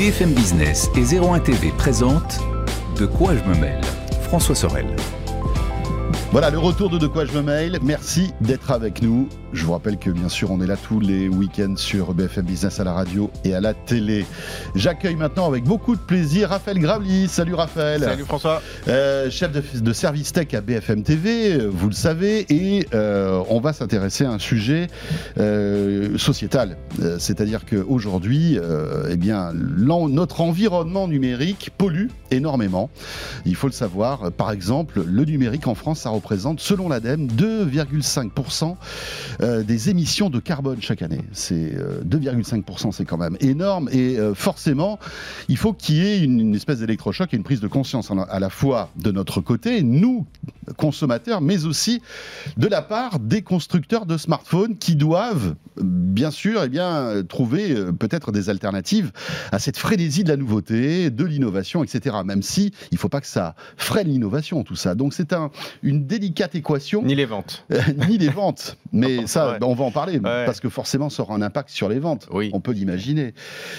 BFM Business et 01 TV présentent De quoi je me mêle François Sorel. Voilà le retour de De quoi je me mail. Merci d'être avec nous. Je vous rappelle que bien sûr on est là tous les week-ends sur BFM Business à la radio et à la télé. J'accueille maintenant avec beaucoup de plaisir Raphaël Gravely. Salut Raphaël. Salut François. Euh, chef de, de, service tech à BFM TV, vous le savez, et euh, on va s'intéresser à un sujet euh, sociétal. C'est-à-dire qu'aujourd'hui, eh bien, notre environnement numérique pollue énormément. Il faut le savoir. Par exemple, le numérique en France, ça représente, selon l'ADEME, 2,5% euh, des émissions de carbone chaque année. C'est 2,5%, c'est quand même énorme. Et forcément, il faut qu'il y ait une, une espèce d'électrochoc et une prise de conscience à la fois de notre côté, nous, consommateurs, mais aussi de la part des constructeurs de smartphones qui doivent, bien sûr, eh bien, trouver peut-être des alternatives à cette frénésie de la nouveauté, de l'innovation, etc. Même si il ne faut pas que ça freine l'innovation, tout ça. Donc c'est un, une délicate équation. Ni les ventes. ni les ventes. Mais ça, ouais. on va en parler, ouais. parce que forcément, ça aura un impact sur les ventes. Oui. On peut l'imaginer.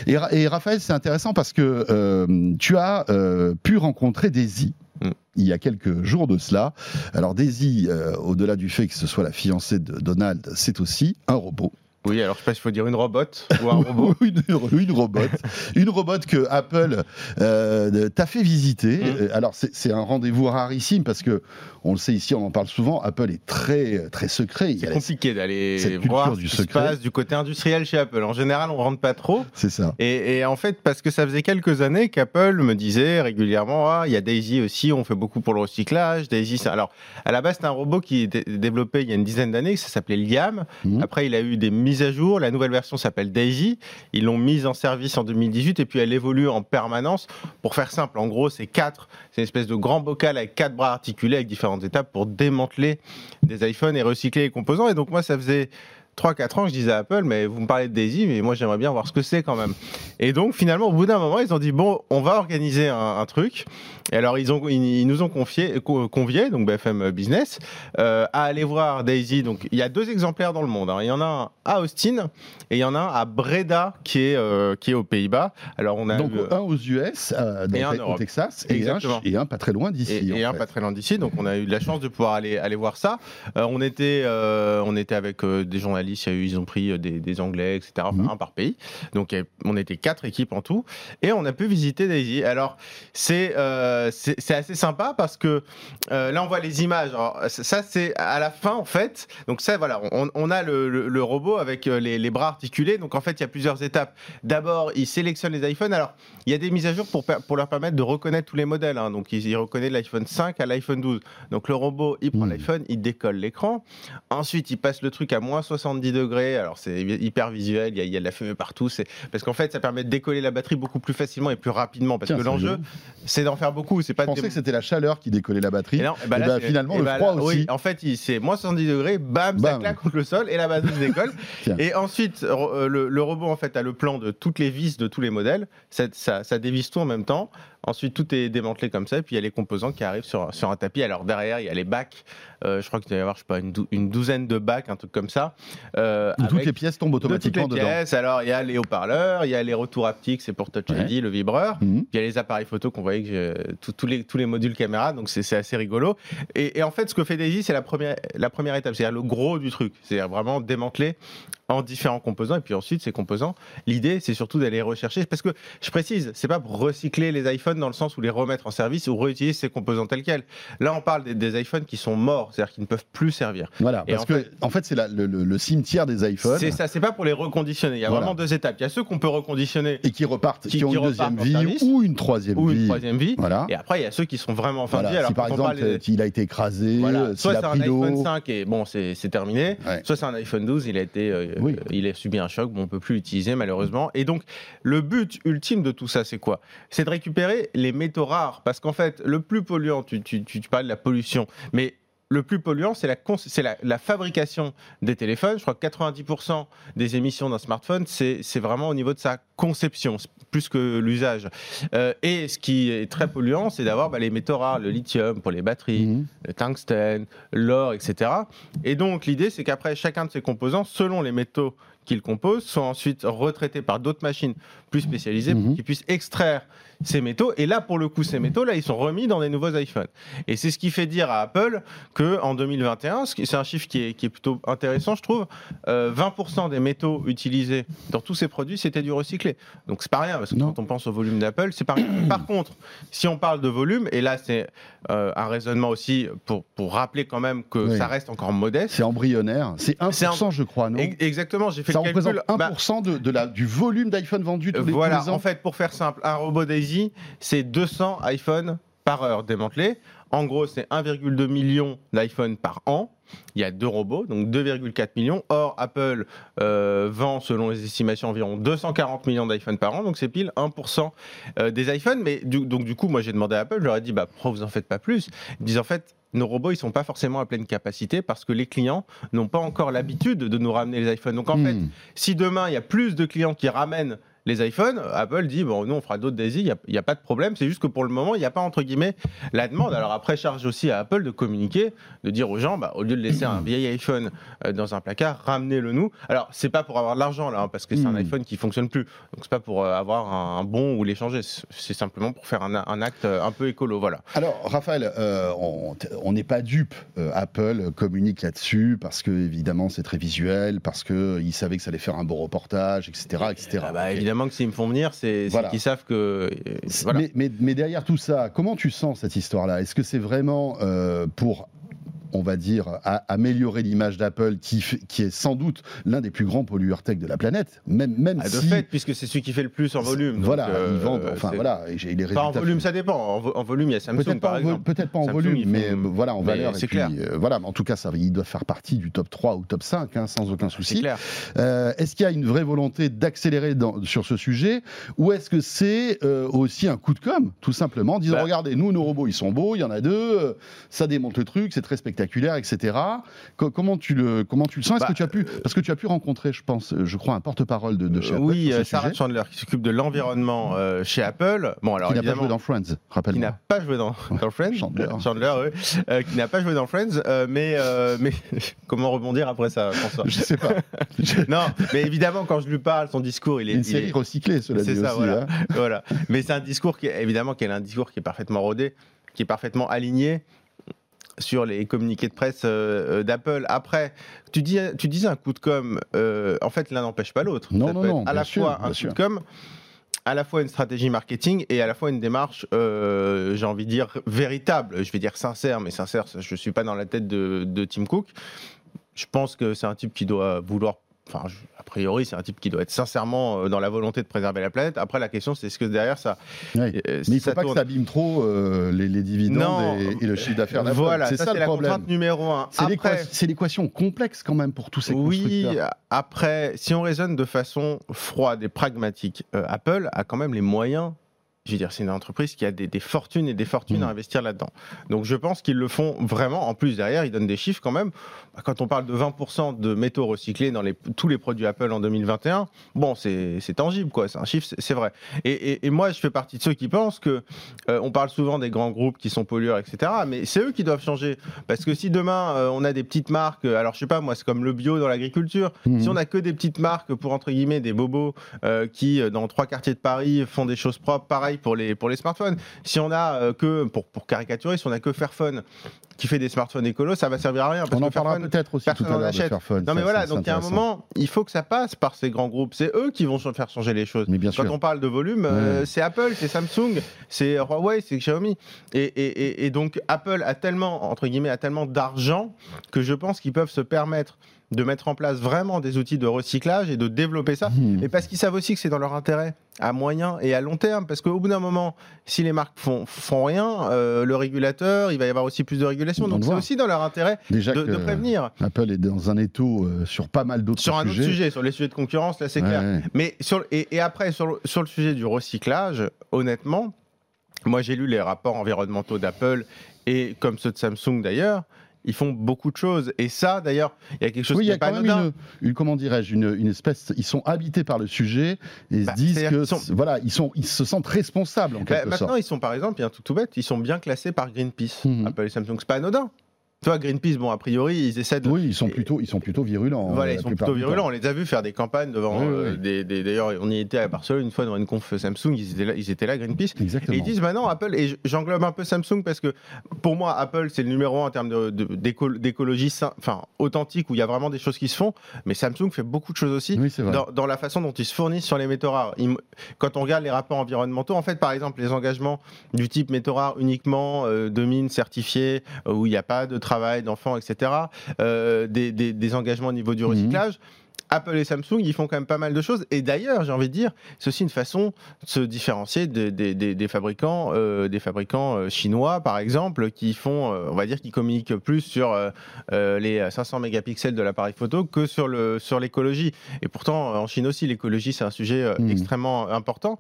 Et, et, Raphaël, c'est intéressant parce que euh, tu as euh, pu rencontrer Daisy il y a quelques jours de cela. Alors Daisy, euh, au-delà du fait que ce soit la fiancée de Donald, c'est aussi un robot. Oui, alors je sais pas s'il faut dire une robot ou un robot. une, une robot. une robot que Apple euh, t'a fait visiter. Mmh. Alors c'est un rendez-vous rarissime parce que on le sait ici, on en parle souvent. Apple est très très secret. C'est compliqué d'aller voir du ce qui se passe du côté industriel chez Apple. En général, on rentre pas trop. C'est ça. Et, et, en fait, parce que ça faisait quelques années qu'Apple me disait régulièrement, ah, il y a Daisy aussi, on fait beaucoup pour le recyclage. Daisy, ça... alors à la base, c'est un robot qui est développé il y a une dizaine d'années, ça s'appelait Liam. Mmh. Après, il a eu des mise à jour. La nouvelle version s'appelle Daisy. Ils l'ont mise en service en 2018 et puis elle évolue en permanence. Pour faire simple, en gros, c'est quatre. C'est une espèce de grand bocal avec quatre bras articulés avec différentes étapes pour démanteler des iPhones et recycler les composants. Et donc moi, ça faisait 3-4 ans, je disais à Apple, mais vous me parlez de Daisy, mais moi j'aimerais bien voir ce que c'est quand même. Et donc finalement, au bout d'un moment, ils ont dit bon, on va organiser un, un truc. Et alors ils, ont, ils, ils nous ont confié, convié, donc BFM Business, euh, à aller voir Daisy. Donc il y a deux exemplaires dans le monde. Hein. Il y en a un à Austin et il y en a un à Breda qui est, euh, qui est aux Pays-Bas. Alors on a donc eu, un aux US, euh, dans et un au Texas, et un, et un, pas très loin d'ici. Et, et un pas très loin d'ici. Donc on a eu de la chance de pouvoir aller, aller voir ça. Euh, on était, on était avec des ils ont pris des, des Anglais, etc., enfin, mmh. un par pays. Donc on était quatre équipes en tout, et on a pu visiter Daisy. Alors c'est euh, c'est assez sympa parce que euh, là on voit les images. Alors, ça c'est à la fin en fait. Donc ça voilà, on, on a le, le, le, robot avec les, les, bras articulés. Donc en fait il y a plusieurs étapes. D'abord il sélectionne les iPhones. Alors il y a des mises à jour pour, pour leur permettre de reconnaître tous les modèles. Hein. Donc il, il reconnaît l'iPhone 5 à l'iPhone 12. Donc le robot il prend mmh. l'iPhone, il décolle l'écran. Ensuite il passe le truc à moins 70 degrés. Alors c'est hyper visuel, il y, a, il y, a, de la fumée partout. C'est parce qu'en fait ça permet de décoller la batterie beaucoup plus facilement et plus rapidement. Parce Tiens, que l'enjeu c'est d'en faire beaucoup. C'est pas. Je pensais que c'était la chaleur qui décollait la batterie. Et, non, et bah, et là, bah, finalement le bah, froid là, aussi. Oui, en fait c'est moins 70 degrés, bam, bam, ça claque contre le sol et la batterie se décolle. et ensuite euh, le, le, robot en fait a le plan de toutes les vis de tous les modèles. Ça, ça, ça dévisse tout en même temps. Ensuite, tout est démantelé comme ça, et puis il y a les composants qui arrivent sur, sur un tapis. Alors derrière, il y a les bacs. Euh, je crois qu'il doit y avoir, je sais pas, une, dou une, douzaine de bacs, un truc comme ça. Euh, Où toutes les pièces tombent automatiquement toutes les dedans. Pièces. Alors il y a les haut-parleurs, il y a les retours haptiques, c'est pour Touch ID, ouais. le vibreur. Puis il y a les appareils photo qu'on voyait, que tous les, tous les modules caméra, donc c'est assez rigolo. Et, et, en fait, ce que fait Daisy, c'est la première, la première étape, c'est-à-dire le gros du truc, c'est-à-dire vraiment démanteler en différents composants. Et puis ensuite, ces composants, l'idée, c'est surtout d'aller rechercher. Parce que je précise, c'est pas pour recycler les iPhones dans le sens où les remettre en service ou réutiliser ces composants tels quels. Là, on parle des, des iPhones qui sont morts, c'est-à-dire qui ne peuvent plus servir. Voilà, parce en que fait, en fait, c'est le, le, le, cimetière des iPhones. C'est ça, c'est pas pour les reconditionner. Il y a voilà. vraiment deux étapes. Il y a ceux qu'on peut reconditionner et qui repartent, qui, qui ont qui une deuxième vie service, ou une troisième ou vie. une troisième vie. Voilà. Et après, il y a ceux qui sont vraiment en fin voilà. de vie. Alors, si par exemple, il a été écrasé, voilà. soit c'est un iPhone 5 et bon, c'est terminé. Ouais. Soit c'est un iPhone 12, il a été, euh, oui. il a subi un choc, bon, on peut plus l'utiliser malheureusement. Et donc, le but ultime de tout ça, c'est quoi? C'est de récupérer les métaux rares, parce qu'en fait, le plus polluant, tu, tu, tu, tu parles de la pollution, mais le plus polluant, c'est la, la, la, fabrication des téléphones. Je crois que 90% des émissions d'un smartphone, c'est vraiment au niveau de sa conception, plus que l'usage. Euh, et ce qui est très polluant, c'est d'avoir bah, les métaux rares, le lithium pour les batteries, mmh. le tungstène, l'or, etc. Et donc l'idée, c'est qu'après chacun de ces composants, selon les métaux qui le composent sont ensuite retraités par d'autres machines plus spécialisées pour Mhm. qu'ils puissent extraire ces métaux. Et là, pour le coup, ces métaux, là, ils sont remis dans des nouveaux iPhones. Et c'est ce qui fait dire à Apple que en 2021, ce qui- c'est un chiffre qui est, qui est plutôt intéressant, je trouve, euh, 20% des métaux utilisés dans tous ces produits, c'était du recyclé. Donc c'est pas rien, parce que Non. quand on pense au volume d'Apple, c'est pas rien. Par contre, si on parle de volume, et là c'est euh, un raisonnement aussi pour, pour rappeler quand même que Oui. ça reste encore modeste. C'est embryonnaire. C'est 1%, C'est je crois, non Ex- Exactement, j'ai fait Ça le représente calcul. Bah, 1% de, de la, du volume d'iPhone vendu tous les, voilà, tous les ans en fait, pour faire simple, un robot Daisy, c'est 200 iPhones par heure démantelés. En gros, c'est 1,2 million d'iPhones par an. Il y a deux robots, donc 2,4 millions. Or, Apple euh, vend, selon les estimations, environ 240 millions d'iPhones par an. Donc, c'est pile 1% euh, des iPhones. Mais du, donc, du coup, moi, j'ai demandé à Apple, je leur ai dit, bah, pourquoi vous en faites pas plus? Ils disent, en fait, nos robots, ils sont pas forcément à pleine capacité parce que les clients n'ont pas encore l'habitude de nous ramener les iPhones. Donc, en fait, Hmm. si demain, il y a plus de clients qui ramènent les iPhones, Apple dit bon, nous on fera d'autres Daisy, il n'y a, pas de problème. C'est juste que pour le moment, il n'y a pas entre guillemets la demande. Alors après, charge aussi à Apple de communiquer, de dire aux gens, bah, au lieu de laisser un vieil iPhone euh, dans un placard, ramenez-le nous. Alors c'est pas pour avoir de l'argent là, hein, parce que c'est un Mm. iPhone qui fonctionne plus. Donc c'est pas pour euh, avoir un, un bon ou l'échanger. C'est simplement pour faire un, un acte euh, un peu écolo, voilà. Alors, Raphaël, euh, on n'est pas dupe. Apple communique là-dessus parce que, évidemment, c'est très visuel, parce qu'ils savaient que ça allait faire un bon reportage, etc. etc. Ah bah, Et- évidemment que s'ils me font venir, c'est Voilà. qu'ils savent que euh, voilà. mais, mais- mais derrière tout ça, comment tu sens cette histoire-là? Est-ce que c'est vraiment euh, pour on va dire, à améliorer l'image d'Apple, qui, est sans doute l'un des plus grands pollueurs tech de la planète, même, même Ah, de si... fait, puisque c'est celui qui fait le plus en volume. Voilà, euh, ils vendent, enfin voilà, et les Enfin, en résultats volume, ça dépend. En, vo- en volume, il y a Samsung, Peut-être par pas, en vo- exemple. peut-être pas en Samsung, volume, mais font- voilà, en mais valeur. c'est clair. euh, voilà, mais en tout cas, ça, ils doivent faire partie du top 3 ou top 5, hein, sans aucun C'est souci. clair. Euh, est-ce qu'il y a une vraie volonté d'accélérer sur ce sujet, ou est-ce que c'est euh, aussi un coup de com', tout simplement, en disant Bah. regardez, nous, nos robots, ils sont beaux, il y en a deux, ça démonte le truc, c'est très spectaculaire, etc. Co- comment tu le, comment tu le sens? Est-ce Bah, que tu as pu, parce que tu as pu rencontrer, je pense, euh, je crois, un porte-parole de, de chez Euh, Apple oui, euh, Sarah sujet, Chandler, qui s'occupe de l'environnement euh, chez Apple. Bon, alors qui n'a pas joué dans Friends, qui rappelle-moi. n'a pas joué dans, dans Friends, Chandler. Chandler, oui, euh, qui n'a pas joué dans Friends, euh, mais, euh, mais comment rebondir après ça, François? Je sais pas. Non, mais évidemment, quand je lui parle, son discours, il est, Une il série est- recyclée, cela dit ça, aussi. voilà. hein. voilà. Mais c'est un discours qui, évidemment, qui est un discours qui est parfaitement rodé, qui est parfaitement aligné sur les communiqués de presse euh, euh, d'Apple. Après, tu, dis, tu disais un coup de com', euh, en fait, l'un n'empêche pas l'autre. Non, Ça non, peut non, être à la sûr, fois un coup sûr. de com', à la fois une stratégie marketing et à la fois une démarche, euh, j'ai envie de dire, véritable. Je vais dire sincère, mais sincère, je ne suis pas dans la tête de, de Tim Cook. Je pense que c'est un type qui doit vouloir. Enfin, je- a priori, c'est un type qui doit être sincèrement euh, dans la volonté de préserver la planète. Après, la question, c'est est-ce que derrière ça. Ouais. euh, Mais si il ne faut ça pas tourne- que ça abîme trop euh, les, les dividendes Non. et, et le chiffre d'affaires d'Apple. Voilà, c'est ça, le la problème. contrainte numéro un. C'est l'équation- complexe quand même pour tous ces oui, constructeurs. après, si on raisonne de façon froide et pragmatique, euh, Apple a quand même les moyens. Je veux dire, c'est une entreprise qui a des, des fortunes et des fortunes à investir là-dedans. Donc je pense qu'ils le font vraiment. En plus, derrière, ils donnent des chiffres quand même. Bah, Quand on parle de 20% de métaux recyclés dans les, tous les produits Apple en 2021, bon, c'est tangible, quoi. C'est un chiffre, c'est- vrai. Et, et- et moi, je fais partie de ceux qui pensent que euh, on parle souvent des grands groupes qui sont pollueurs, etc. Mais c'est eux qui doivent changer. Parce que si demain, euh, on a des petites marques, euh, alors je sais pas, moi, c'est comme le bio dans l'agriculture. Mhm. Si on a que des petites marques pour, entre guillemets, des bobos euh, qui, dans trois quartiers de Paris, font des choses propres, pareil pour les, pour les smartphones. Si on a euh, que, pour, pour caricaturer, si on a que Fairphone qui fait des smartphones écolos, ça va servir à rien. Parce On en que parlera peut-être aussi tout à l'heure de. Fairphone. non mais Ça, voilà, donc il y a un moment, il faut que ça passe par ces grands groupes. C'est eux qui vont faire changer les choses. Mais bien Quand sûr. on parle de volume, euh, Ouais. c'est Apple, c'est Samsung, c'est Huawei, c'est Xiaomi. Et, et- et- et donc Apple a tellement, entre guillemets, a tellement d'argent que je pense qu'ils peuvent se permettre de mettre en place vraiment des outils de recyclage et de développer ça. Hmm. Mais parce qu'ils savent aussi que c'est dans leur intérêt à moyen et à long terme. Parce qu'au bout d'un moment, si les marques font, font rien, euh, le régulateur, il va y avoir aussi plus de régulation. Donc c'est aussi dans leur intérêt Déjà de, prévenir. Apple est dans un étau euh, sur pas mal d'autres Sur un autre sujet, sur les sujets de concurrence, là c'est Ouais, clair. ouais. Mais sur, et, et après, sur sur le sujet du recyclage, honnêtement, moi j'ai lu les rapports environnementaux d'Apple et comme ceux de Samsung d'ailleurs, ils font beaucoup de choses. Et ça, d'ailleurs, il y a quelque chose Oui, il qui y a n'est pas quand même anodin. une, une- comment dirais-je, une, une espèce. Ils sont habités par le sujet et Bah, se disent c'est-à-dire que, qu'ils sont- voilà, ils sont, ils se sentent responsables en Bah, quelque maintenant, sorte. ils sont par exemple, il y a un tout, tout bête, ils sont bien classés par Greenpeace. Apple et Samsung, c'est pas anodin. Tu vois, Greenpeace, bon, a priori, ils essaient de. Oui, ils sont plutôt, ils sont plutôt virulents. Voilà, euh, ils sont plutôt virulents. On les a vus faire des campagnes devant Oui, euh, oui. des, des- D'ailleurs, on y était à Barcelone une fois dans une conf Samsung, ils étaient là, ils étaient là Greenpeace. Exactement. Et ils disent maintenant Apple, et j'englobe un peu Samsung parce que pour moi, Apple, c'est le numéro un en termes de- de- d'éco- d'écologie enfin, authentique, où il y a vraiment des choses qui se font. Mais Samsung fait beaucoup de choses aussi Oui, dans, dans la façon dont ils se fournissent sur les métaux rares. Ils- quand on regarde les rapports environnementaux, en fait, par exemple, les engagements du type métaux rares uniquement euh, de mines certifiées, euh, où il n'y a pas de travail d'enfants, etc., euh, des, des- des engagements au niveau du Mhm. recyclage. Apple et Samsung, ils font quand même pas mal de choses. Et d'ailleurs, j'ai envie de dire, c'est aussi une façon de se différencier des, des- des- des fabricants, euh, des fabricants euh, chinois, par exemple, qui font, euh, on va dire, qui communiquent plus sur euh, euh, les 500 mégapixels de l'appareil photo que sur le sur l'écologie. Et pourtant, en Chine aussi, l'écologie c'est un sujet euh, Mhm. extrêmement important.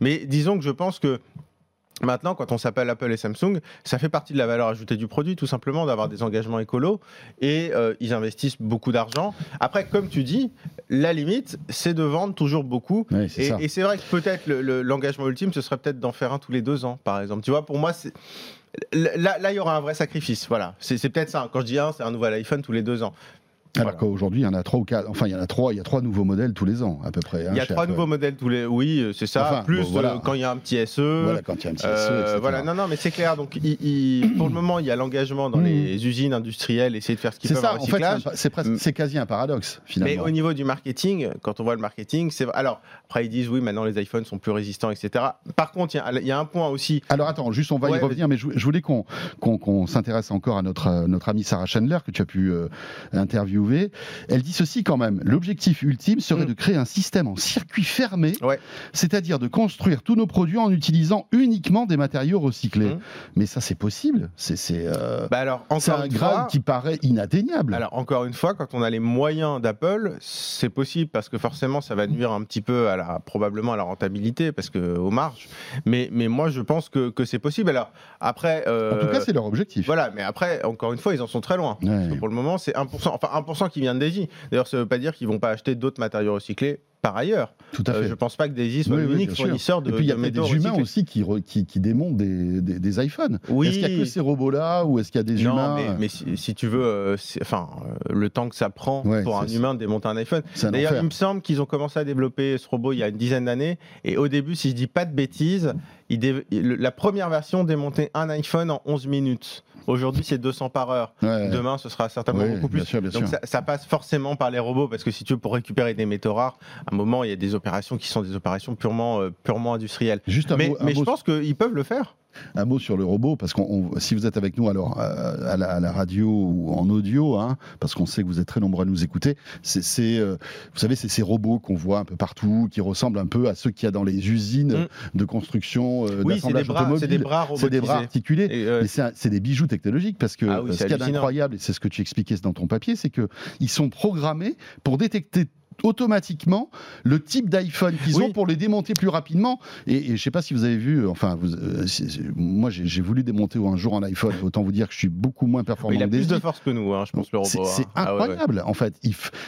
Mais disons que je pense que Maintenant, quand on s'appelle Apple et Samsung, ça fait partie de la valeur ajoutée du produit, tout simplement, d'avoir des engagements écolos. Et euh, ils investissent beaucoup d'argent. Après, comme tu dis, la limite, c'est de vendre toujours beaucoup. Et, c'est vrai que peut-être le- le- l'engagement ultime, ce serait peut-être d'en faire un tous les deux ans, par exemple. Tu vois, pour moi, c'est. Là, là, il y aura un vrai sacrifice. Voilà. C'est c'est peut-être ça. Quand je dis un, c'est un nouvel iPhone tous les deux ans. Alors Voilà. qu'aujourd'hui, il y en a trois ou quatre. Enfin, il y en a trois. Il y a trois nouveaux modèles tous les ans, à peu près. hein, Il y a trois nouveaux modèles tous les. Oui, c'est ça. Enfin, Plus bon, voilà. euh, quand il y a un petit SE. Voilà, quand il y a un petit SE, Euh, voilà, non, non, mais c'est clair. Donc, il- il- pour le moment, il y a l'engagement dans Mhm. les usines industrielles, essayer de faire ce qu'ils C'est peuvent ça, en en fait, c'est c'est presque, c'est quasi un paradoxe, mais finalement. au niveau du marketing, quand on voit le marketing, c'est alors après ils disent oui, maintenant les iPhones sont plus résistants, etc. Par contre, il y a- il y, a un point aussi. Alors attends, juste on va Ouais, y revenir, mais je, je voulais qu'on s'intéresse encore à notre, notre amie Sarah Chandler que tu as pu euh, interviewer. Elle dit ceci quand même, l'objectif ultime serait Mm. de créer un système en circuit fermé, Ouais. c'est-à-dire de construire tous nos produits en utilisant uniquement des matériaux recyclés. Mm. Mais ça c'est possible, c'est euh, Bah alors c'est encore un fois, qui paraît inatteignable. Alors encore une fois, quand on a les moyens d'Apple, c'est possible parce que forcément ça va nuire un petit peu à la probablement à la rentabilité parce que aux marges. Mais mais moi je pense que, que c'est possible. Alors après, en tout euh, cas, c'est leur objectif. voilà. Mais après, encore une fois, ils en sont très loin. Ouais. Parce que pour le moment, c'est 1%. Enfin 1% qui vient de. D'ailleurs, ça veut pas dire qu'ils vont pas acheter d'autres matériaux recyclés par ailleurs. Tout à Euh, je pense pas que Daisy soit Oui, oui, l'unique bien sûr. fournisseur de, Et puis il y a de des humains recyclés. aussi qui, re- qui, qui démontent des, des, des iPhones. Oui. Est-ce qu'il n'y a que ces robots-là ou est-ce qu'il y a des non, humains mais, mais si, si tu veux, euh, c'est- enfin, euh, le temps que ça prend Ouais, pour un humain de démonter un iPhone. D'ailleurs, il me semble qu'ils ont commencé à développer ce robot il y a une dizaine d'années. Et au début, si je dis pas de bêtises, il dé- le- la première version démontait un iPhone en 11 minutes. Aujourd'hui, c'est 200 par heure. Ouais. Demain, ce sera certainement Oui, beaucoup bien plus. sûr, bien Donc sûr. ça, ça passe forcément par les robots parce que si tu veux, pour récupérer des métaux rares, un moment, il y a des opérations qui sont des opérations purement, euh, purement industrielles. Juste un Mais, mot, un mais je pense qu'ils peuvent le faire. un mot sur le robot, parce que si vous êtes avec nous alors euh, à, la, à la radio ou en audio, hein, parce qu'on sait que vous êtes très nombreux à nous écouter, c'est, euh, vous savez, c'est ces robots qu'on voit un peu partout, qui ressemblent un peu à ceux qu'il y a dans les usines Mm. de construction, euh, Oui, d'assemblage automobile. c'est des bras C'est des bras articulés. Euh, Mais c'est, des bijoux technologiques parce que Ah oui, ce qu'il y a d'incroyable, et c'est ce que tu expliquais dans ton papier, c'est que ils sont programmés pour détecter automatiquement le type d'iPhone qu'ils Oui. ont pour les démonter plus rapidement. Et, et je sais pas si vous avez vu, enfin, vous, euh, c'est- c'est- moi j'ai voulu démonter un jour un iPhone. Autant vous dire que je suis beaucoup moins performant. il a plus de force que nous, hein, je pense, le robot. C'est hein. c'est Ah ouais, ouais. incroyable, en fait.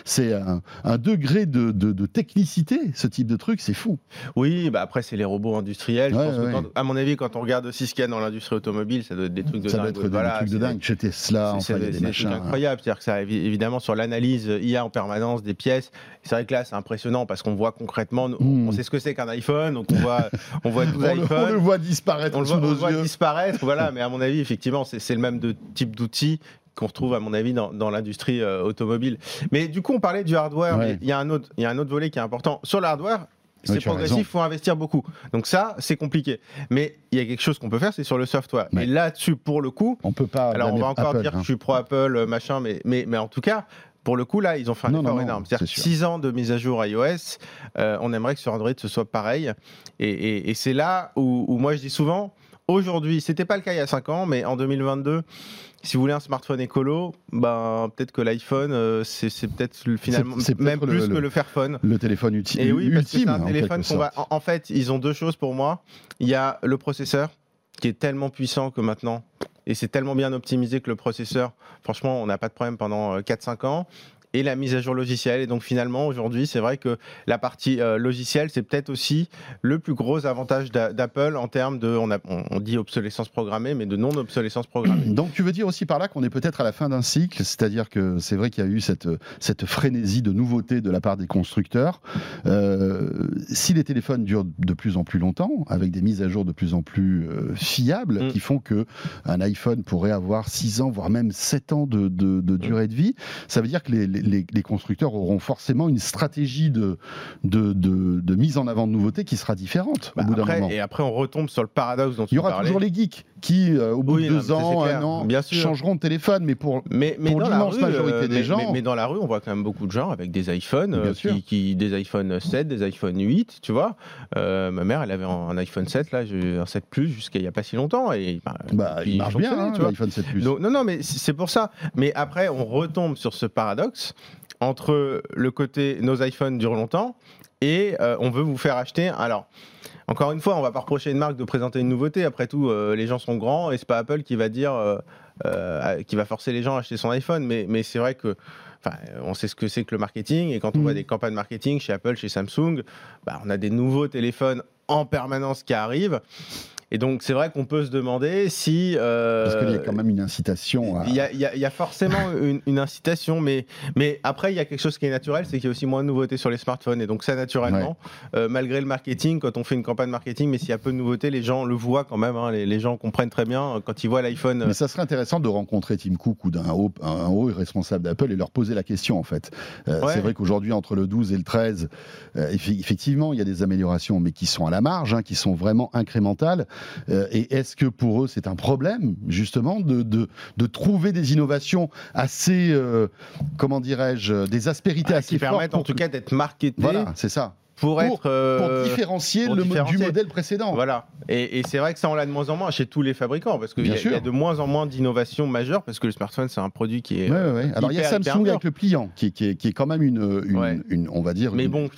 C'est un, un degré de, de- de technicité, ce type de truc, c'est fou. Oui, bah après, c'est les robots industriels. Je Ouais, pense que ouais. quand- à mon avis, quand on regarde aussi ce qu'il y a dans l'industrie automobile, ça doit être des trucs de Ça doit dingue. être des Voilà, trucs de c'est dingue. Chez Tesla, C'est enfin, c'est des des machins. trucs incroyables. C'est-à-dire que ça, évi- évidemment, sur l'analyse IA en permanence des pièces, c'est vrai que là, c'est impressionnant parce qu'on voit concrètement, nous, Mm. on sait ce que c'est qu'un iPhone, donc on voit, on voit 12 On le, on iPhones. le voit disparaître on le voit, on disparaître, voilà. Mais à mon avis, effectivement, c'est le même de, type d'outil qu'on retrouve, à mon avis, dans, dans l'industrie euh, automobile. Mais du coup, on parlait du hardware, Ouais. mais il y, a un autre- il y a un autre volet qui est important. Sur le hardware, c'est progressif, il faut investir beaucoup. Donc ça, c'est compliqué. Mais il y a quelque chose qu'on peut faire, c'est sur le software. Ouais. Et là-dessus, pour le coup, On peut pas. alors on va encore Apple, dire que hein. je suis pro Apple, euh, machin, mais, mais, mais en tout cas, pour le coup, là, ils ont fait un Non, effort non, non, énorme. c'est C'est-à-dire sûr. 6 ans de mise à jour iOS, euh, on aimerait que sur Android ce soit pareil. Et, et- et c'est là où, où moi je dis souvent, aujourd'hui, c'était pas le cas il y a 5 ans, mais en 2022, si vous voulez un smartphone écolo, ben, peut-être que l'iPhone, euh, c'est peut-être le- finalement même le- plus le- que le Fairphone. Le téléphone uti- Et oui, parce que c'est un téléphone qu'on va. en fait, ils ont deux choses pour moi. Il y a le processeur qui est tellement puissant que maintenant, et c'est tellement bien optimisé que le processeur, franchement, on n'a pas de problème pendant euh, 4-5 ans. Et la mise à jour logicielle. Et donc finalement, aujourd'hui, c'est vrai que la partie euh, logicielle, c'est peut-être aussi le plus gros avantage d'Apple en termes de, on, a, on, dit obsolescence programmée, mais de non-obsolescence programmée. Donc tu veux dire aussi par là qu'on est peut-être à la fin d'un cycle, c'est-à-dire que c'est vrai qu'il y a eu cette, cette frénésie de nouveautés de la part des constructeurs. Euh, si les téléphones durent de plus en plus longtemps, avec des mises à jour de plus en plus euh, fiables, mm. qui font que un iPhone pourrait avoir 6 ans, voire même 7 ans de, de, durée de vie, ça veut dire que les, les, les, constructeurs auront forcément une stratégie de, de, mise en avant de nouveautés qui sera différente au bah, bout d'un moment. Et après, on retombe sur le paradoxe dont Il y aura toujours les geeks qui, euh, au bout de deux ans, un an, bien sûr. changeront de téléphone, mais pour, mais, mais pour l'immense majorité des gens. Mais, dans la rue, on voit quand même beaucoup de gens avec des iPhones, euh, qui, des iPhone 7, des iPhone 8, tu vois. Euh, ma mère, elle avait un iPhone 7, là, un 7 Plus jusqu'à il n'y a pas si longtemps. Et, bah, bah il marche bien, hein, l'iPhone 7 Plus. non, non, mais c'est pour ça. Mais après, on retombe sur ce paradoxe entre le côté nos iPhones durent longtemps et on veut vous faire acheter. Alors, encore une fois, on va pas reprocher une marque de présenter une nouveauté. Après tout, euh, les gens sont grands et c'est pas Apple qui va dire, euh, euh, qui va forcer les gens à acheter son iPhone. Mais, mais c'est vrai que, on sait ce que c'est que le marketing et quand on voit mm. des campagnes marketing chez Apple, chez Samsung, bah, on a des nouveaux téléphones en permanence qui arrivent. Et donc, c'est vrai qu'on peut se demander si. Euh, Parce qu'il y a quand même une incitation. Il, y a, il, y a, forcément une, incitation, mais, mais après, il y a quelque chose qui est naturel, c'est qu'il y a aussi moins de nouveautés sur les smartphones. Et donc, ça, naturellement, euh, malgré le marketing, quand on fait une campagne marketing, mais s'il y a peu de nouveautés, les gens le voient quand même. Hein, les, gens comprennent très bien quand ils voient l'iPhone. Mais ça serait intéressant de rencontrer Tim Cook ou d'un haut, un haut responsable d'Apple et leur poser la question, en fait. Euh, c'est vrai qu'aujourd'hui, entre le 12 et le 13, effectivement, il y a des améliorations, mais qui sont à la marge, hein, qui sont vraiment incrémentales. Euh, et est-ce que pour eux, c'est un problème, justement, de, de, trouver des innovations assez, euh, comment dirais-je, des aspérités assez qui permettent en tout cas d'être marketées Voilà, c'est ça pour, être pour euh, différencier le du modèle précédent. Voilà. Et, c'est vrai que ça on l'a de moins en moins chez tous les fabricants parce qu'il y, y, a de moins en moins d'innovations majeures parce que le smartphone c'est un produit qui est. Ouais, ouais. Alors il y a Samsung avec le pliant qui, qui, est, qui, est, quand même une, une, on va dire. Mais bon,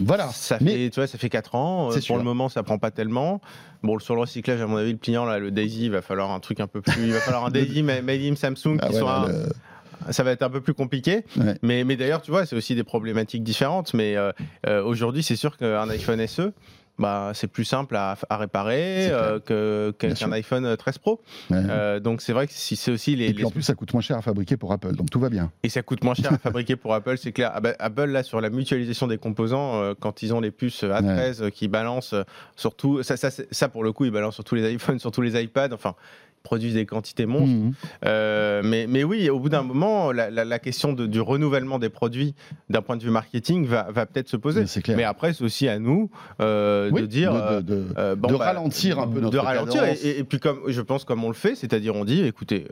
voilà. Ça fait, tu vois, ça fait 4 ans. Pour le moment, ça prend pas tellement. Bon, sur le recyclage, à mon avis, le pliant là, le Daisy, il va falloir un truc un peu plus. Il va falloir un Daisy made in Samsung ah qui soit ça va être un peu plus compliqué. Mais, mais d'ailleurs, tu vois, c'est aussi des problématiques différentes. Mais euh, euh, aujourd'hui, c'est sûr qu'un iPhone SE, bah, c'est plus simple à, réparer euh, qu'un iPhone 13 Pro. donc c'est vrai que si c'est aussi les. Et puis en plus, ça coûte moins cher à fabriquer pour Apple, donc tout va bien. Et ça coûte moins cher à fabriquer pour Apple, c'est clair. Ah bah, Apple, là, sur la mutualisation des composants, quand ils ont les puces A13 qui balancent surtout. Ça, ça, ça, pour le coup, ils balancent sur tous les iPhones, sur tous les iPads. Enfin, produisent des quantités monstres. Mhm. Euh, mais, mais, oui, au bout d'un moment, la, question de, du renouvellement des produits d'un point de vue marketing va, va peut-être se poser. Mais, mais après, c'est aussi à nous euh, de dire. De, de, euh, de bah, ralentir un peu notre De ralentir. Et, puis, comme, je pense, comme on le fait, c'est-à-dire, on dit écoutez,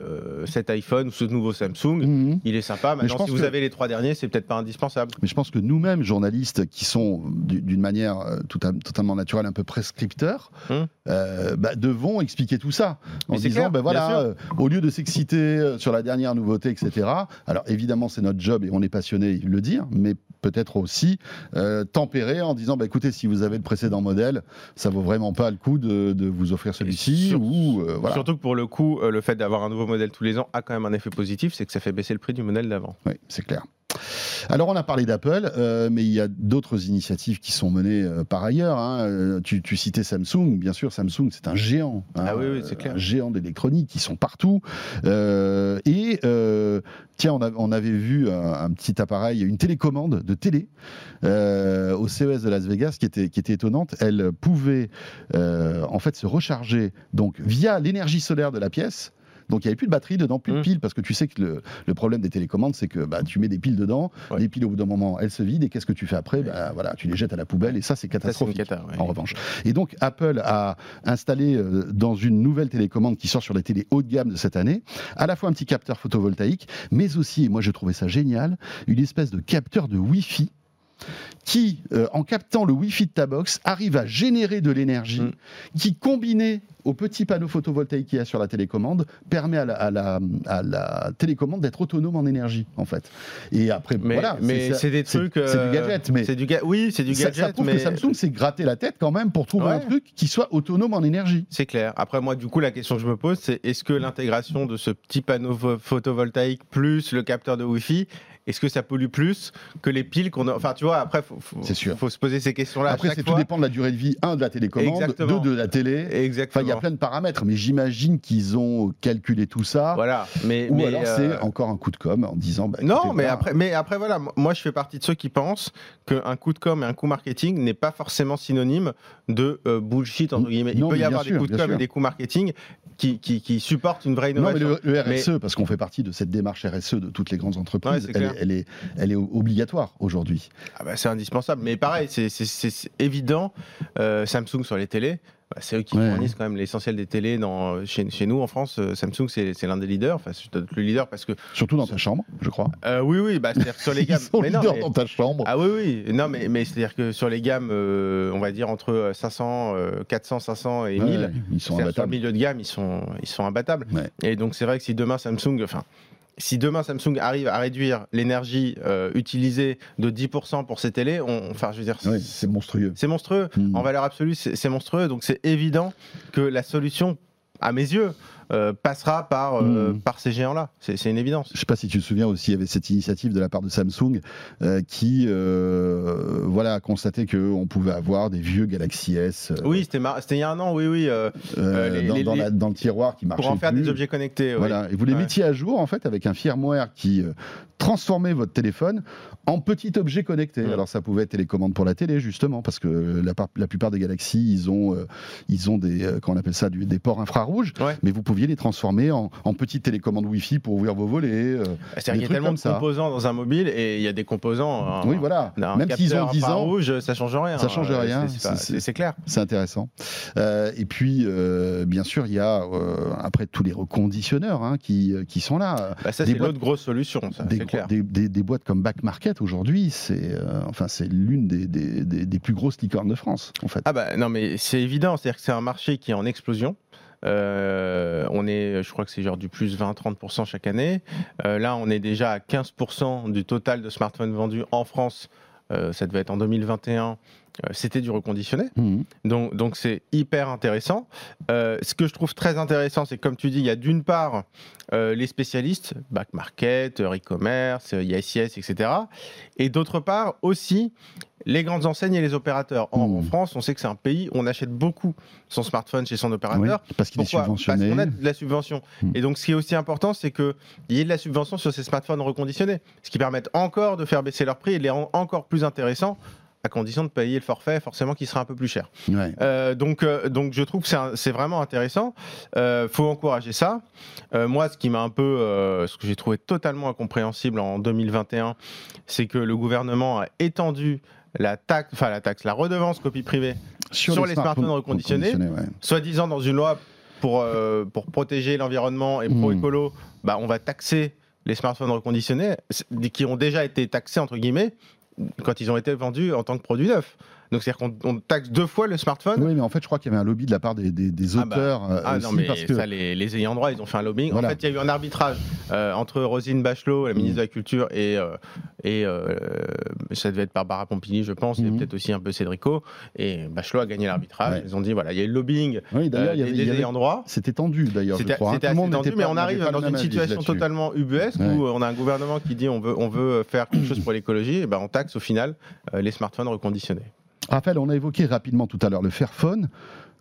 cet iPhone ou ce nouveau Samsung, mhm. il est sympa. Maintenant, si vous avez les trois derniers, c'est peut-être pas indispensable. Mais je pense que nous-mêmes, journalistes qui sont d'une manière tout totalement naturelle un peu prescripteurs, hum. bah, devons expliquer tout ça. En disant, ben voilà, euh, au lieu de s'exciter euh, sur la dernière nouveauté, etc. Alors évidemment, c'est notre job et on est passionné de le dire, mais peut-être aussi euh, tempérer en disant, bah, écoutez, si vous avez le précédent modèle, ça vaut vraiment pas le coup de, vous offrir celui-ci. ou voilà. Surtout que pour le coup, le fait d'avoir un nouveau modèle tous les ans a quand même un effet positif, c'est que ça fait baisser le prix du modèle d'avant. Oui, c'est clair. Alors on a parlé d'Apple, euh, mais il y a d'autres initiatives qui sont menées euh, par ailleurs. Hein. Euh, tu, citais Samsung, bien sûr, Samsung c'est un géant, hein, ah oui, c'est clair. un géant d'électronique, qui sont partout. et tiens, on, avait vu un, petit appareil, une télécommande de télé au CES de Las Vegas qui était, qui était étonnante. Elle pouvait en fait se recharger donc via l'énergie solaire de la pièce. Donc il n'y avait plus de batterie dedans, plus de mmh. piles, parce que tu sais que le, problème des télécommandes, c'est que bah, tu mets des piles dedans, les piles au bout d'un moment, elles se vident, et qu'est-ce que tu fais après? Bah, voilà, Tu les jettes à la poubelle, et ça c'est catastrophique, en revanche. Et donc Apple a installé euh, dans une nouvelle télécommande qui sort sur les télés haut de gamme de cette année, à la fois un petit capteur photovoltaïque, mais aussi, et moi je trouvais ça génial, une espèce de capteur de Wi-Fi qui, euh, en captant le Wi-Fi de ta box, arrive à générer de l'énergie mm. qui, combiné au petit panneau photovoltaïque qu'il y a sur la télécommande, permet à la, télécommande d'être autonome en énergie, en fait. Et après, mais, voilà. Mais c'est des trucs. C'est du euh, gadget. Mais du oui, c'est du gadget. Ça, prouve mais... que Samsung s'est gratté la tête quand même pour trouver un truc qui soit autonome en énergie. C'est clair. Après, moi, du coup, la question que je me pose, c'est est-ce que l'intégration de ce petit panneau photovoltaïque plus le capteur de Wi-Fi est-ce que ça pollue plus que les piles qu'on a Enfin, tu vois, après, faut, faut, C'est sûr. faut se poser ces questions-là. Après, c'est tout dépend de la durée de vie, un, de la télécommande, Exactement. deux, de la télé. Enfin, Exactement. il y a plein de paramètres, mais j'imagine qu'ils ont calculé tout ça. Voilà. Mais, Ou mais, alors euh, c'est encore un coup de com en disant. bah, Non, mais voilà. après, mais après, voilà, moi je fais partie de ceux qui pensent qu'un coup de com et un coup marketing n'est pas forcément synonyme de euh, bullshit, entre guillemets. Il Non, peut y avoir des coups de com et des coups marketing qui, qui, qui supportent une vraie Non, mais innovation. le, le RSE, parce qu'on fait partie de cette démarche RSE de toutes les grandes entreprises, elle. Est, elle, est, elle est obligatoire aujourd'hui. Ah bah, c'est indispensable. Mais pareil, c'est- évident. euh, Samsung sur les télés, bah, c'est eux qui Ouais. fournissent quand même l'essentiel des télés dans, chez, chez nous en France. euh, Samsung, c'est l'un des leaders. Enfin, le leader parce que. Surtout dans ta chambre, je crois. Euh, oui, oui, bah, c'est-à-dire sur les Ils gammes. sont mais non, mais- dans ta chambre. Ah oui, oui. Non, mais, mais c'est-à-dire que sur les gammes, euh, on va dire entre 500, euh, 400, 500 et Ouais, 1000, ouais, ils sont sur le imbattables. milieu de gamme, ils sont, ils sont imbattables. Ouais. Et donc, c'est vrai que si demain Samsung, enfin, si demain Samsung arrive à réduire l'énergie euh, utilisée de 10% pour ses télés, on, enfin, je veux dire, c'est monstrueux. c'est monstrueux. Mm. En valeur absolue, c'est c'est monstrueux. Donc, c'est évident que la solution, à mes yeux, euh, passera par, euh, Mm. par ces géants-là. C'est c'est une évidence. Je ne sais pas si tu te souviens aussi, il y avait cette initiative de la part de Samsung euh, qui voilà, a constaté qu'on pouvait avoir des vieux Galaxy S Oui, c'était il y a un an, oui, oui, les- dans, les- dans les- la- dans le tiroir qui marchait pour en faire plus. des objets connectés. oui. Voilà, et vous les mettiez à jour en fait avec un firmware qui transformait votre téléphone en petit objet connecté. Mm. Alors ça pouvait être télécommande pour la télé justement parce que la, par- la plupart des Galaxy ils ont ils ont des comment on appelle ça du- des ports infrarouges, Ouais. mais vous pouviez les transformer en, en petites télécommandes Wi-Fi pour ouvrir vos volets. euh. C'est-à-dire qu'il y a tellement de ça. composants dans un mobile et il y a des composants. oui voilà, même s'ils ont capteur 10 ans, infrarouge, ça change rien. Ça change Euh, rien, c'est- clair. c'est intéressant. Euh, et puis euh, bien sûr il y a après tous les reconditionneurs hein, qui qui sont là. Bah, ça, c'est l'autre grosse solution. Ça, des, clair. des, des- des boîtes comme Back Market aujourd'hui, c'est enfin c'est l'une des, des- des- des plus grosses licornes de France en fait. Ah bah non, mais c'est évident. C'est-à-dire que c'est un marché qui est en explosion. Euh, on est, je crois que c'est genre du plus 20-30% chaque année. Euh, là, on est déjà à 15% du total de smartphones vendus en France. Euh, ça devait être en 2021. Euh, C'était du reconditionné. Mhm. Donc, donc c'est hyper intéressant. Ce que je trouve très intéressant, c'est comme tu dis, il y a d'une part les spécialistes, back market, e-commerce, euh, il y a SIS, etc. Et d'autre part aussi les grandes enseignes et les opérateurs. En, Mmh. en France, on sait que c'est un pays où on achète beaucoup son smartphone chez son Oui, opérateur. parce qu'il est subventionné. Parce qu'on a de la subvention. Mm. Et donc, ce qui est aussi important, c'est qu'il y ait de la subvention sur ces smartphones reconditionnés, ce qui permet encore de faire baisser leur prix et de les rendre encore plus intéressants, à condition de payer le forfait, forcément, qui sera un peu plus cher. Ouais. Euh, donc, euh, donc, je trouve que c'est un- c'est vraiment intéressant. Euh, faut encourager ça. Euh, moi, ce qui m'a un peu, ce que j'ai trouvé totalement incompréhensible en 2021, c'est que le gouvernement a étendu la taxe, enfin la taxe, la redevance copie privée sur les smartphones reconditionnés. ouais. soi-disant dans une loi pour, euh, pour protéger l'environnement et pro-écolo, bah, on va taxer les smartphones reconditionnés qui ont déjà été taxés, entre guillemets, quand ils ont été vendus en tant que produit neuf. Donc c'est-à-dire qu'on on taxe deux fois le smartphone. Oui, mais en fait, je crois qu'il y avait un lobby de la part des, des- des Ah bah, auteurs euh, Ah aussi, non, mais parce que ça, les, les ayants droit, ils ont fait un lobbying. Voilà. En fait, il y a eu un arbitrage euh, entre Rosine Bachelot, la ministre Mhm. de la Culture, et, euh, et euh, ça devait être Barbara Pompili, je pense, et Mhm. peut-être aussi un peu Cédrico. Et Bachelot a gagné l'arbitrage. Ouais. Ils ont dit, voilà, il y a eu le lobbying oui, y avait, des, y avait- ayants droit. c'était tendu d'ailleurs. C'était hein. tendu, mais on arrive dans une situation totalement ubuesque Ouais. où on a un gouvernement qui dit on veut, on veut faire quelque chose pour l'écologie, et ben on taxe au final les smartphones reconditionnés. Raphaël, on a évoqué rapidement tout à l'heure le Fairphone.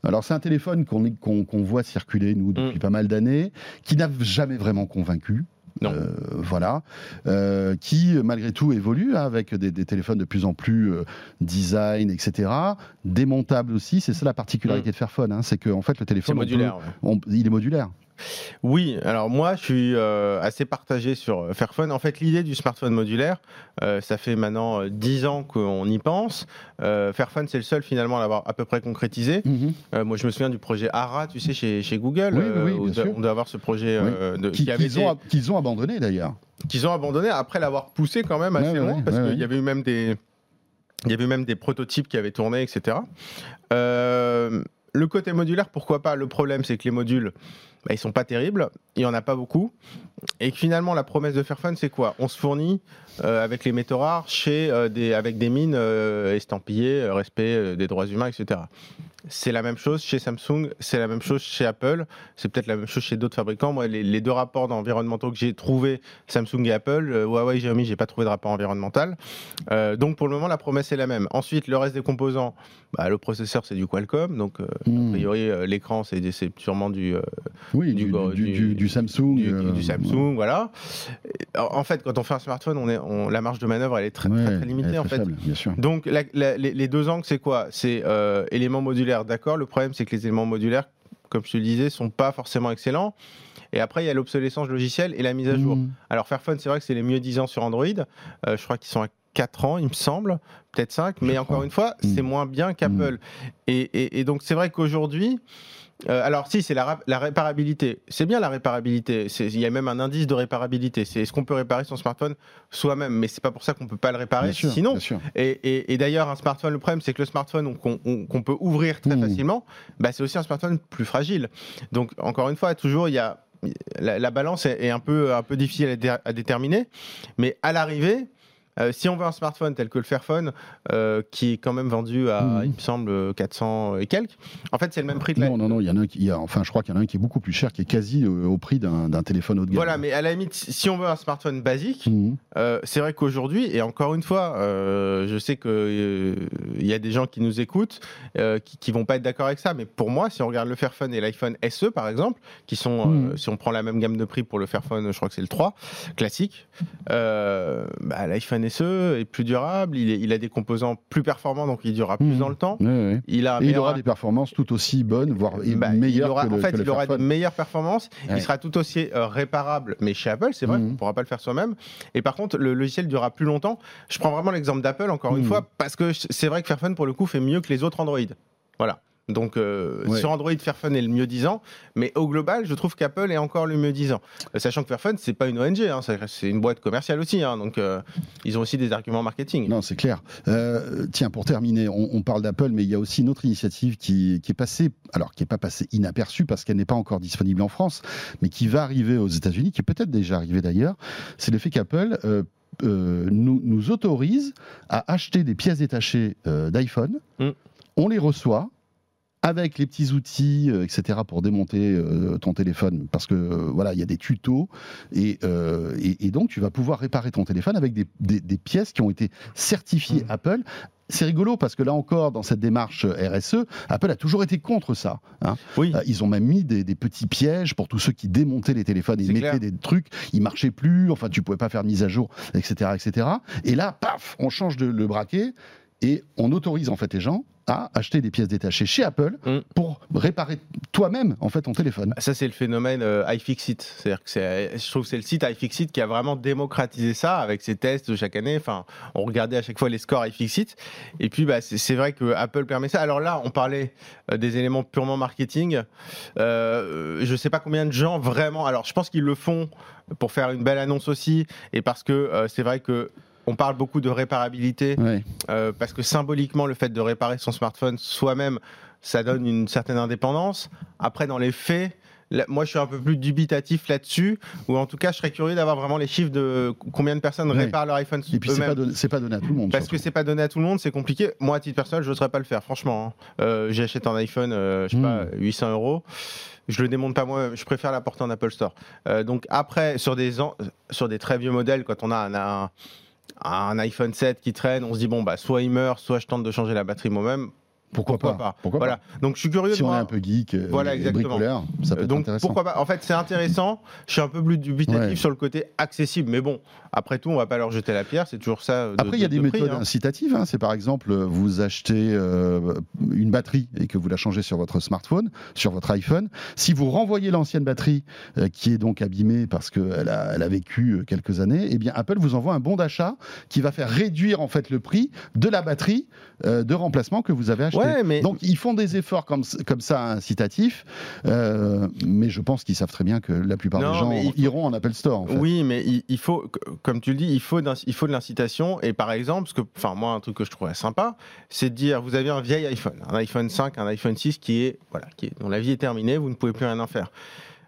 Alors, c'est un téléphone qu'on voit circuler, nous, depuis Mm. pas mal d'années, qui n'a jamais vraiment convaincu. Non. Euh, voilà. Euh, qui, malgré tout, évolue hein, avec des, des téléphones de plus en plus euh, design, etc. Démontable aussi. C'est ça la particularité de Fairphone. hein, c'est qu'en fait, le téléphone. on modulaire. peut- ouais. on- il est modulaire. Oui, alors moi je suis euh, assez partagé sur euh, Fairphone. En fait, l'idée du smartphone modulaire, euh, ça fait maintenant euh, 10 ans qu'on y pense. Euh, Fairphone, c'est le seul finalement à l'avoir à peu près concrétisé. Euh, moi, je me souviens du projet ARA, tu sais, chez, chez Google. Oui, oui, oui, bien on doit- sûr. on doit avoir ce projet de- Qui- qui avait Qu'ils été- ont, abandonné d'ailleurs. qu'ils ont abandonné après l'avoir poussé quand même assez Ouais, loin, ouais, parce ouais, qu'il y avait eu même des, il y avait même des prototypes qui avaient tourné, etc. Euh, le côté modulaire, pourquoi pas? Le problème, c'est que les modules, bah, ils sont pas terribles, il y en a pas beaucoup, et que finalement, la promesse de Fairphone, c'est quoi? On se fournit euh, avec les métaux rares chez euh, avec des mines euh, estampillées, respect des droits humains, etc. c'est la même chose chez Samsung, c'est la même chose chez Apple, c'est peut-être la même chose chez d'autres fabricants. Moi, les, deux rapports environnementaux que j'ai trouvés, Samsung et Apple, euh, Huawei, Xiaomi, j'ai pas trouvé de rapport environnemental. Euh, donc pour le moment, la promesse est la même. Ensuite, le reste des composants, bah, le processeur c'est du Qualcomm, donc euh, a hmm. priori l'écran c'est sûrement du, oui, du, du, Samsung, du, Samsung, voilà. En fait, quand on fait un smartphone, on est, on, la marge de manœuvre elle est très, très, limitée en fait. bien sûr. Donc les, les, deux angles, c'est quoi? C'est éléments modulaires d'accord. Le problème, c'est que les éléments modulaires, comme je te le disais, sont pas forcément excellents. Et après, il y a l'obsolescence logicielle et la mise à jour. Mmh. Alors, Fairphone, c'est vrai que c'est les mieux 10 ans sur Android. Euh, je crois qu'ils sont à 4 ans, il me semble, peut-être 5, mais encore une fois, c'est mmh. moins bien qu'Apple. Mmh. et, donc, c'est vrai qu'aujourd'hui, euh, alors si, c'est la, réparabilité. C'est bien la réparabilité. Il y a même un indice de réparabilité. C'est est-ce qu'on peut réparer son smartphone soi-même, mais c'est pas pour ça qu'on peut pas le réparer. sinon, et, d'ailleurs, un smartphone, le problème, c'est que le smartphone qu'on peut ouvrir très mmh. facilement, bah, c'est aussi un smartphone plus fragile. Donc encore une fois, toujours il y a la, balance est, un peu un peu difficile à déterminer, mais à l'arrivée euh, si on veut un smartphone tel que le Fairphone, euh, qui est quand même vendu à, mhm. il me semble, 400 et quelques, en fait, c'est le même prix que Non, non, non, il y en a un qui, enfin, je crois qu'il y en a un qui est beaucoup plus cher, qui est quasi euh, au prix d'un téléphone haut de gamme. Voilà, mais à la limite, si on veut un smartphone basique, mhm. c'est vrai qu'aujourd'hui, et encore une fois, je sais qu'il il y a des gens qui nous écoutent qui, qui vont pas être d'accord avec ça, mais pour moi, si on regarde le Fairphone et l'iPhone SE, par exemple, qui sont, mhm. si on prend la même gamme de prix pour le Fairphone, je crois que c'est le 3, classique, bah, l'iPhone Est plus durable, il, a des composants plus performants, donc il durera plus mmh. dans le temps. Il, a il aura des performances tout aussi bonnes, voire bah, meilleures. aura, que en fait, il aura des meilleures performances. Il sera tout aussi euh, réparable, mais chez Apple, c'est vrai, mmh. on ne pourra pas le faire soi-même. Et par contre, le logiciel durera plus longtemps. Je prends vraiment l'exemple d'Apple, encore une mmh. fois, parce que c'est vrai que Fairphone, pour le coup, fait mieux que les autres Android. Voilà. Donc euh, sur Android, Fairphone est le mieux disant, mais au global, je trouve qu'Apple est encore le mieux disant. Euh, sachant que Fairphone, c'est pas une ONG, hein, c'est une boîte commerciale aussi, hein, donc euh, ils ont aussi des arguments marketing. Non, c'est clair. tiens, pour terminer, on, parle d'Apple, mais il y a aussi une autre initiative qui, est passée, alors qui n'est pas passée inaperçue parce qu'elle n'est pas encore disponible en France, mais qui va arriver aux États-Unis, qui est peut-être déjà arrivée d'ailleurs. C'est le fait qu'Apple nous, nous, autorise à acheter des pièces détachées d'iPhone. Mm. On les reçoit avec les petits outils, euh, etc., pour démonter euh, ton téléphone, parce que euh, voilà, il y a des tutos, et, et, donc tu vas pouvoir réparer ton téléphone avec des, des, pièces qui ont été certifiées mmh. Apple. C'est rigolo parce que là encore, dans cette démarche RSE, Apple a toujours été contre ça. Hein. Oui. ils ont même mis des, des, petits pièges pour tous ceux qui démontaient les téléphones. Ils mettaient des trucs, ils marchaient plus, enfin tu pouvais pas faire de mise à jour, etc., etc. Et là, paf, on change de le braquet et on autorise en fait les gens à acheter des pièces détachées chez Apple mm. pour réparer toi-même en fait ton téléphone. Ça c'est le phénomène euh, iFixit. C'est-à-dire que c'est, je trouve que c'est le site iFixit qui a vraiment démocratisé ça avec ses tests de chaque année. Enfin, on regardait à chaque fois les scores iFixit. Et puis bah, c'est, vrai que Apple permet ça. Alors là, on parlait euh, des éléments purement marketing. Euh, je sais pas combien de gens vraiment. Alors je pense qu'ils le font pour faire une belle annonce aussi et parce que euh, c'est vrai que on parle beaucoup de réparabilité euh, parce que symboliquement, le fait de réparer son smartphone soi-même, ça donne une certaine indépendance. Après, dans les faits, moi, je suis un peu plus dubitatif là-dessus, ou en tout cas, je serais curieux d'avoir vraiment les chiffres de combien de personnes réparent leur iPhone Et puis, c'est pas, donné, pas donné à tout le monde. Parce que c'est pas donné à tout le monde, c'est compliqué. Moi, à titre personnel, je n'oserais pas le faire, franchement. Hein. Euh, J'achète un iPhone, euh, je sais pas, 800 hmm. euros je le démonte pas moi, je préfère l'apporter en Apple Store. donc après, sur des, sur des très vieux modèles, quand on a un, un iPhone 7 qui traîne, on se dit bon bah soit il meurt, soit je tente de changer la batterie moi-même. Pourquoi, pas, Pourquoi voilà. Donc je suis curieux. Si on est un peu geek, euh, voilà, exactement. ça peut être Donc, intéressant. Pourquoi pas En fait, c'est intéressant. Je suis un peu plus dubitatif sur le côté accessible, mais bon, après tout, on va pas leur jeter la pierre. C'est toujours ça. Après, il y a des méthodes hein. incitatives. Hein. C'est par exemple, vous achetez euh, une batterie et que vous la changez sur votre smartphone, sur votre iPhone. Si vous renvoyez l'ancienne batterie euh, qui est donc abîmée parce qu'elle a, elle a vécu quelques années, eh bien Apple vous envoie un bon d'achat qui va faire réduire en fait le prix de la batterie de remplacement que vous avez acheté. Donc ils font des efforts comme, comme ça incitatifs, euh, mais je pense qu'ils savent très bien que la plupart des gens iront en Apple Store. Oui, mais il, faut, comme tu le dis, il faut, il faut de l'incitation. Et par exemple, parce que, enfin moi, un truc que je trouvais sympa, c'est de dire, vous avez un vieil iPhone, un iPhone 5, un iPhone 6 qui est, voilà, qui est, dont la vie est terminée, vous ne pouvez plus rien en faire.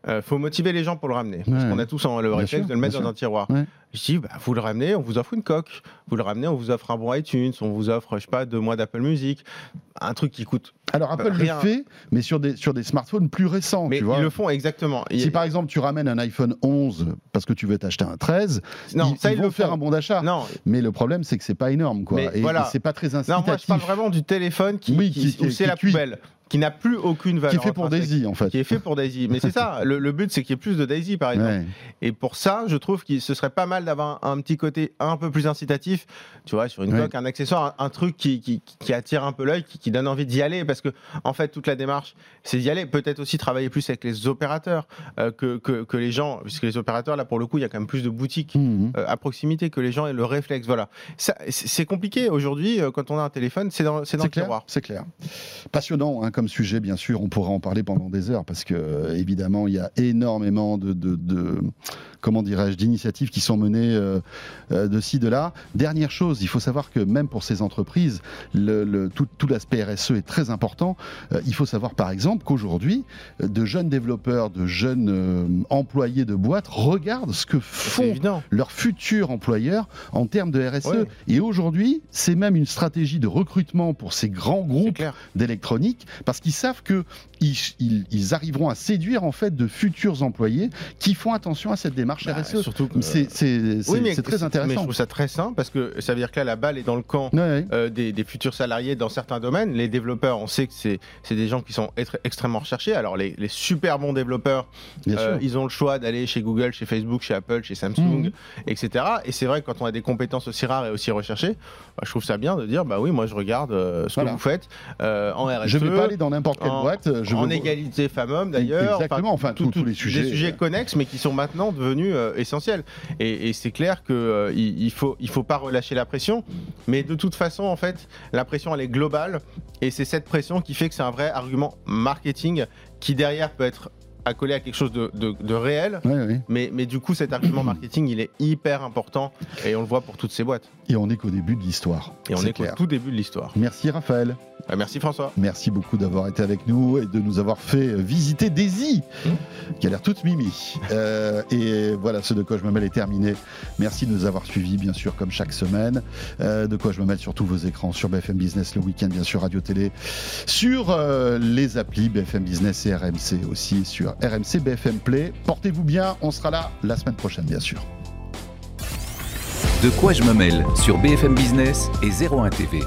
Euh, faut motiver les gens pour le ramener. Parce qu'on a tous en- le réflexe sûr, de le mettre dans sûr. un tiroir. Ouais. Je dis, bah, vous le ramenez, on vous offre une coque. Vous le ramenez, on vous offre un bon iTunes, on vous offre, je sais pas, deux mois d'Apple Music. Un truc qui coûte. Alors Apple Rien. le fait, mais sur des, sur des smartphones plus récents. Mais tu ils le font exactement. Si Il- par exemple tu ramènes un iPhone 11 parce que tu veux t'acheter un 13, non, ils, ça, ils ils vont faire un bon d'achat. Non, Mais le problème c'est que c'est pas énorme quoi. Mais et, voilà. et c'est pas très non, incitatif. moi je parle vraiment du téléphone qui, Oui, qui- qui- qui- où c'est la cuit. poubelle, qui n'a plus aucune qui valeur. est fait pour. Daisy en fait. Qui est fait pour Daisy. Mais c'est ça, le, le but c'est qu'il y ait plus de Daisy par exemple. Ouais. Et pour ça, je trouve que ce serait pas mal d'avoir un, un petit côté un peu plus incitatif, tu vois, sur une Ouais. coque, un accessoire, un, un truc qui, qui- qui attire un peu l'œil, qui, qui donne envie d'y aller, parce que en fait, toute la démarche, c'est d'y aller. Peut-être aussi travailler plus avec les opérateurs euh, que, que, que les gens, puisque les opérateurs, là, pour le coup, il y a quand même plus de boutiques. Mhm. euh, à proximité que les gens aient le réflexe voilà c'est compliqué aujourd'hui euh, quand on a un téléphone c'est dans, le clair, tiroir c'est clair. Passionnant hein, comme sujet, bien sûr. On pourra en parler pendant des heures parce que, évidemment, il y a énormément de, de- de- comment dirais-je, d'initiatives qui sont menées euh, euh, de ci, de là. Dernière chose, il faut savoir que même pour ces entreprises, le, le- tout, tout l'aspect RSE est très important. Euh, il faut savoir, par exemple, qu'aujourd'hui, de jeunes développeurs, de jeunes euh, employés de boîtes regardent ce que font leurs futurs employeurs en termes de RSE. Ouais. Et aujourd'hui, c'est même une stratégie de recrutement pour ces grands groupes d'électronique parce qu'ils savent que ils, ils- ils arriveront à séduire en fait de futurs employés qui font attention à cette démarche Bah, RSE. surtout que- C'est Oui, très Mais je intéressant. trouve ça très sain parce que ça veut dire que là, la balle est dans le camp Ouais, ouais. euh, des, des futurs salariés dans certains domaines. Les développeurs, on sait que c'est des gens qui sont être- extrêmement recherchés. Alors, les, les super bons développeurs, Bien euh, sûr. ils ont le choix d'aller chez Google, chez Facebook, chez Apple, chez Samsung, Mhm. etc. Et c'est vrai que quand on a des compétences aussi rares et aussi recherchées, bah, je trouve ça bien de dire bah oui, moi je regarde euh, ce Voilà. que vous faites euh, en RSE. Je ne vais pas aller dans n'importe quelle en- boîte. Je en veux- égalité femmes-hommes d'ailleurs. Exactement, enfin, tous- tous les sujets. Des sujets connexes, mais qui sont maintenant devenus euh, essentiels. Et, et c'est clair qu'il il il faut, il faut pas relâcher la pression. Mais de toute façon, en fait, la pression, elle est globale. Et c'est cette pression qui fait que c'est un vrai argument marketing qui, derrière, peut être accolé à quelque chose de, de- de réel. Ouais, ouais. Mais, mais du coup, cet argument marketing, il est hyper important. Et on le voit pour toutes ces boîtes. Et on est qu'au début de l'histoire. Et on est clair. au tout début de l'histoire. Merci Raphaël. Euh, merci François. Merci beaucoup d'avoir été avec nous et de nous avoir fait visiter Daisy, qui a l'air toute mimi. Euh, et voilà, ce de quoi je me mêle est terminé. Merci de nous avoir suivis, bien sûr, comme chaque semaine. Euh, de quoi je me mêle sur tous vos écrans, sur BFM Business le week-end, bien sûr, Radio Télé, sur euh, les applis BFM Business et RMC aussi, sur RMC BFM Play. Portez-vous bien, on sera là la semaine prochaine, bien sûr. De quoi je me mêle sur BFM Business et 01 TV.